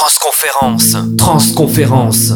Transconférence. Transconférence.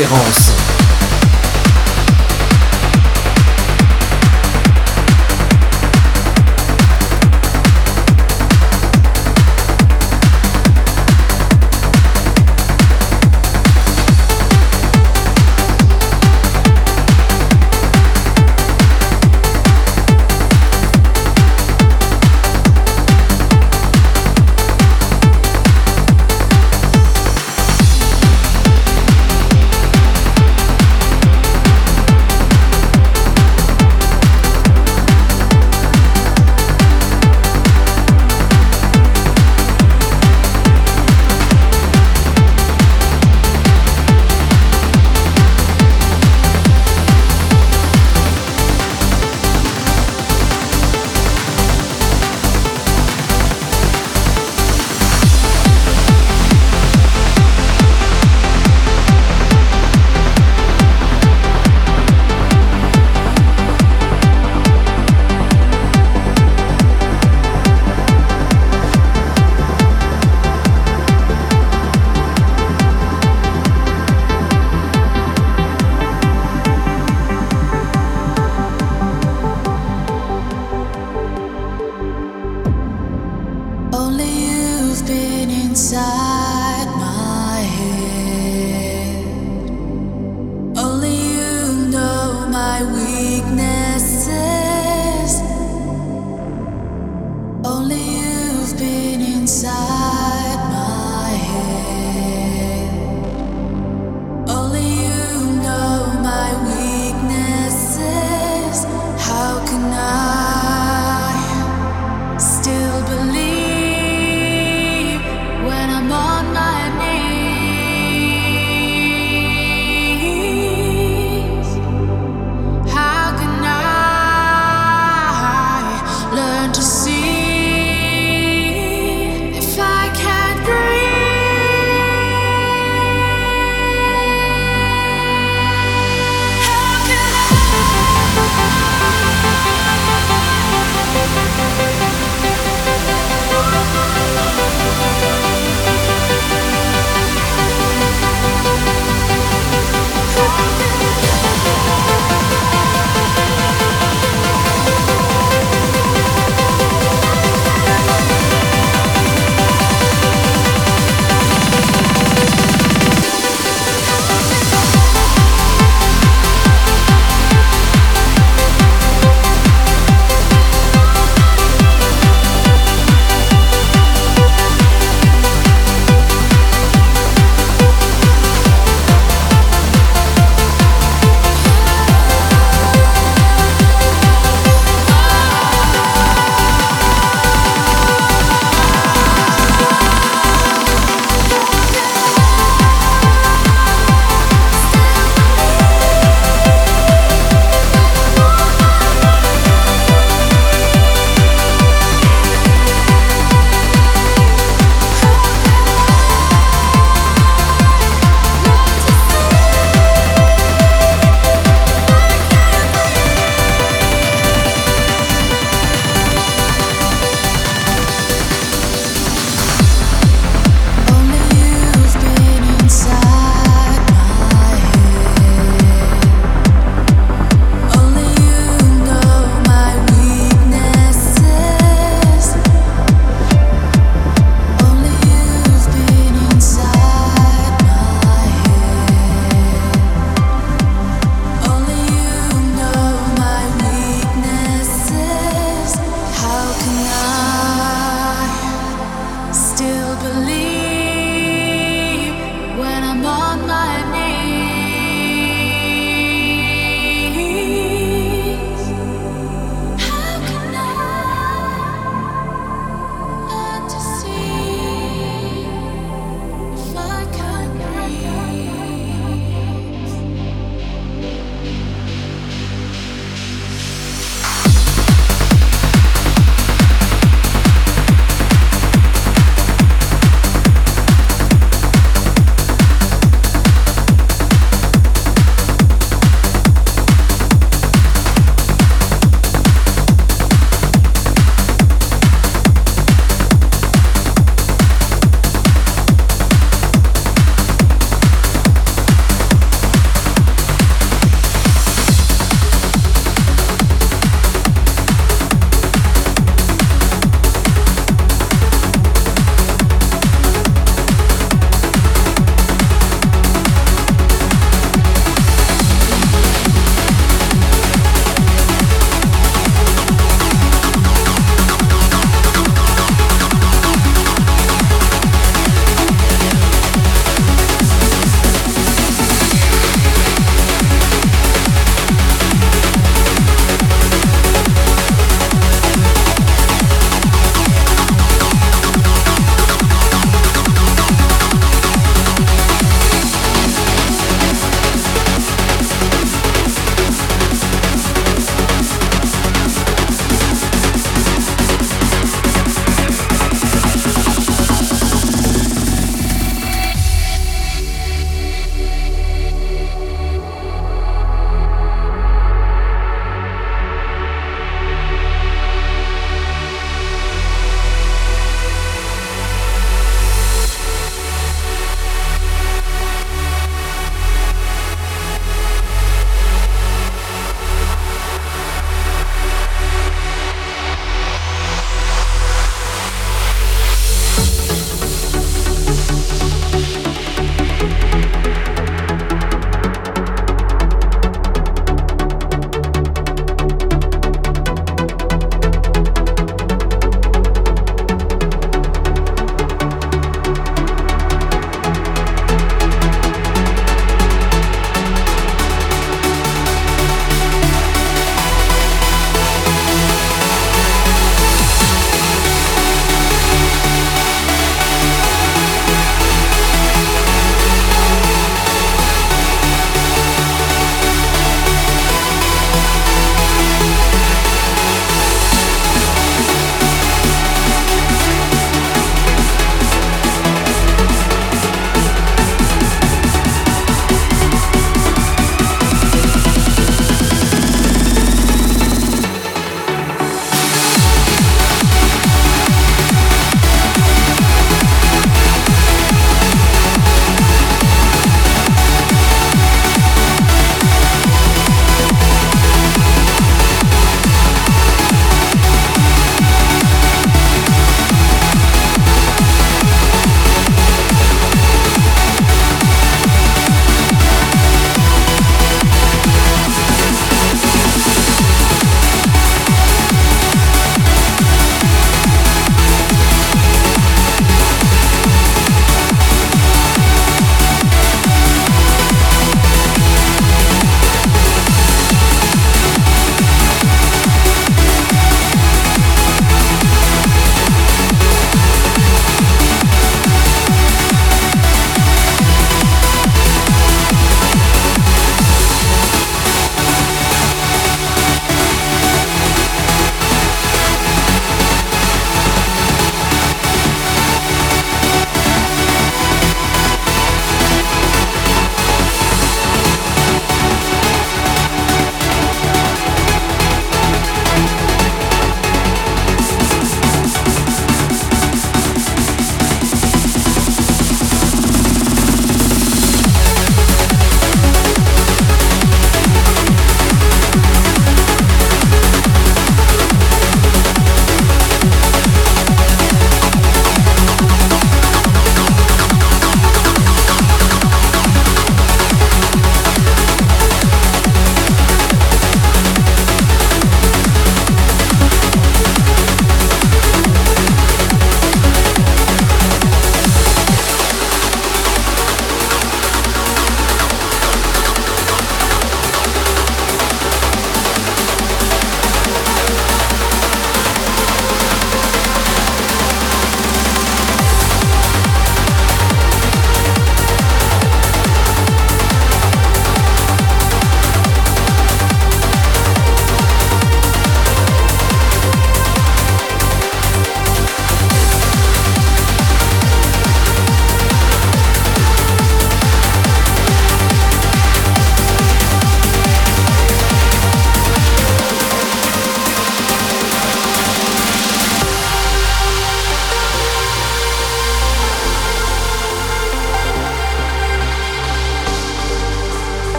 référence.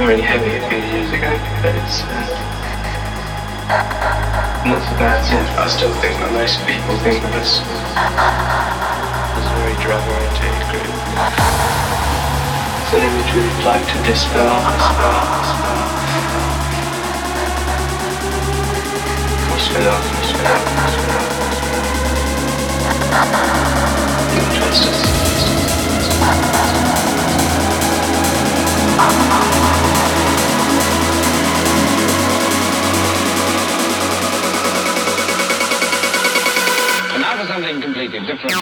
Very heavy a few years ago, but it's uh, not so since I still think that most people think of us as a very drug-oriented group. It's an image we'd like to dispel, dispel, dispel. Dispel, dispel, dispel. And now for something completely different.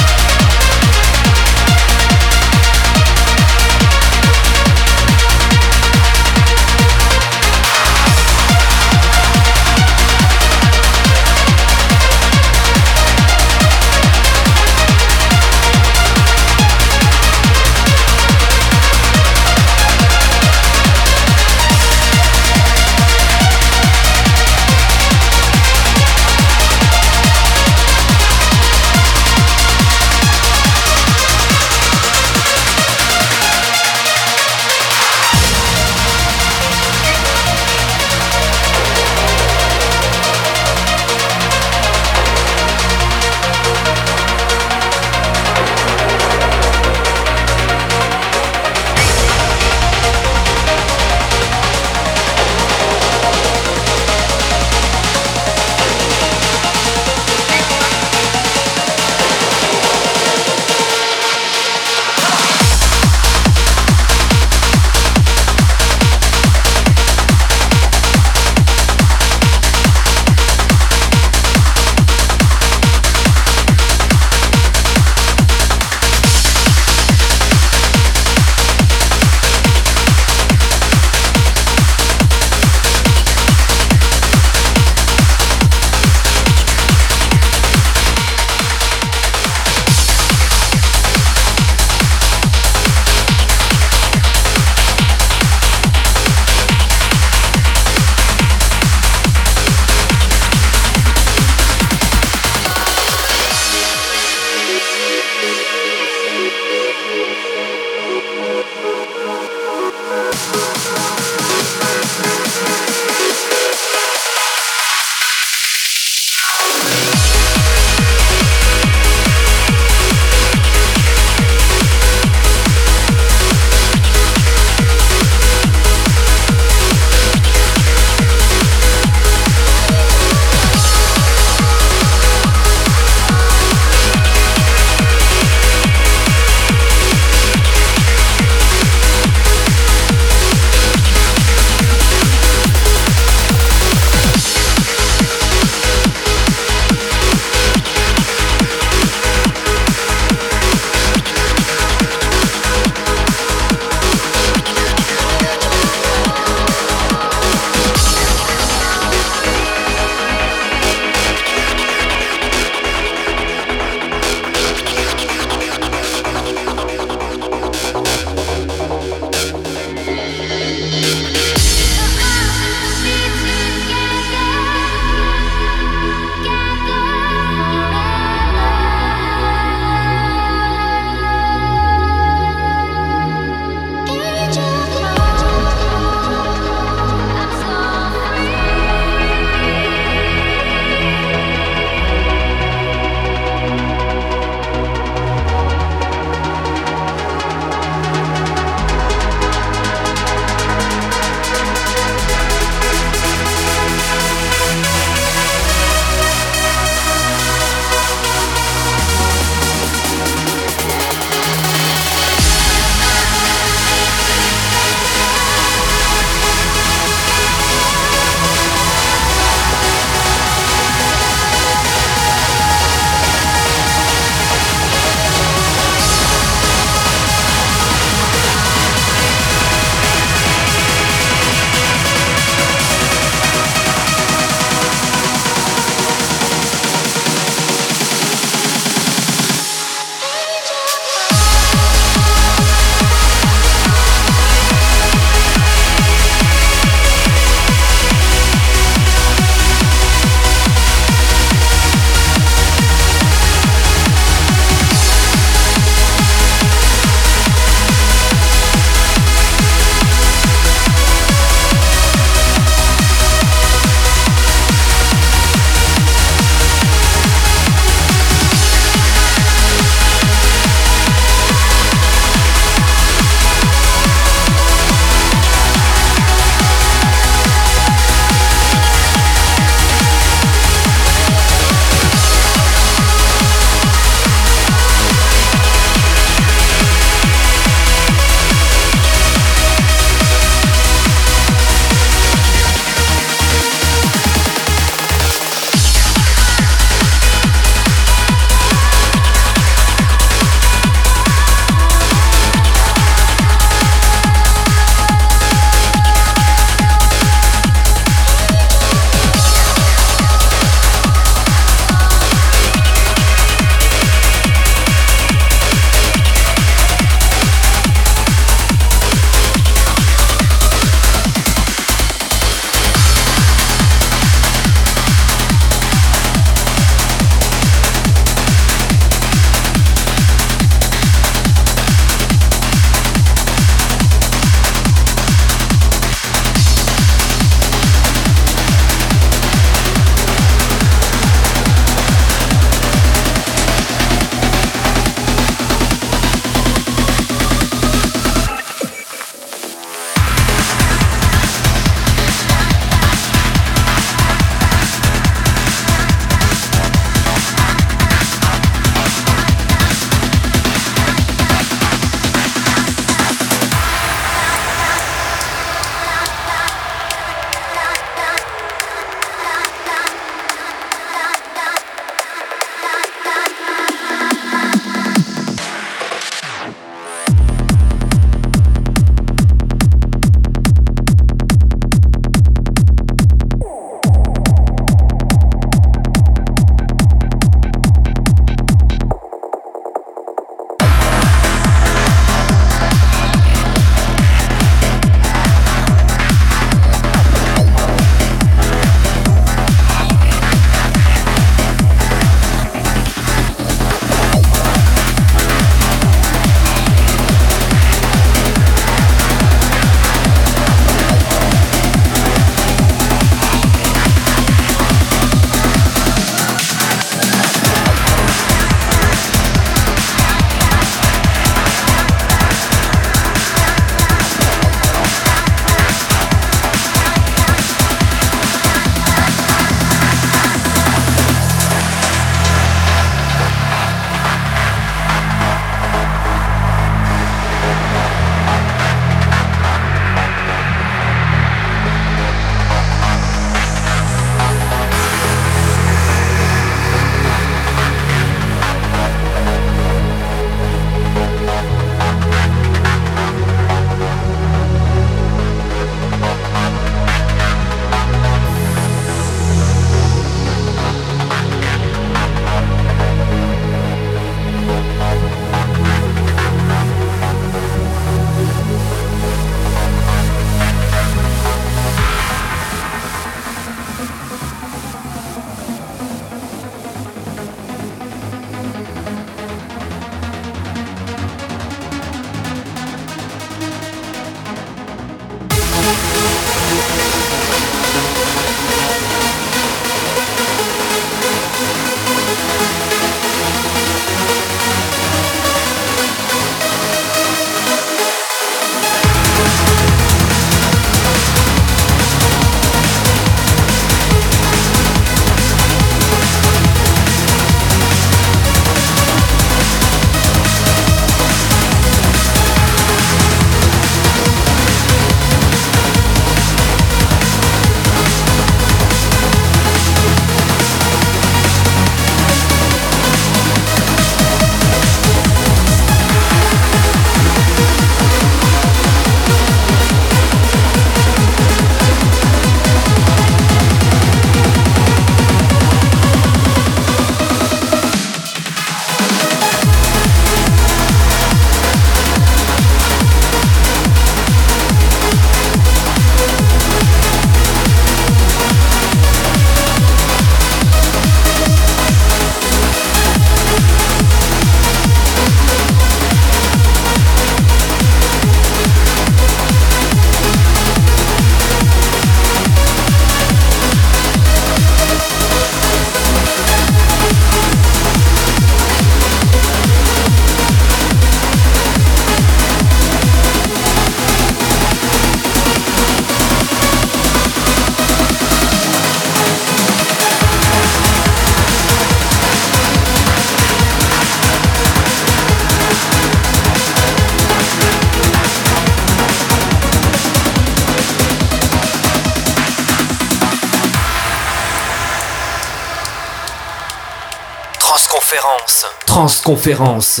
conférence.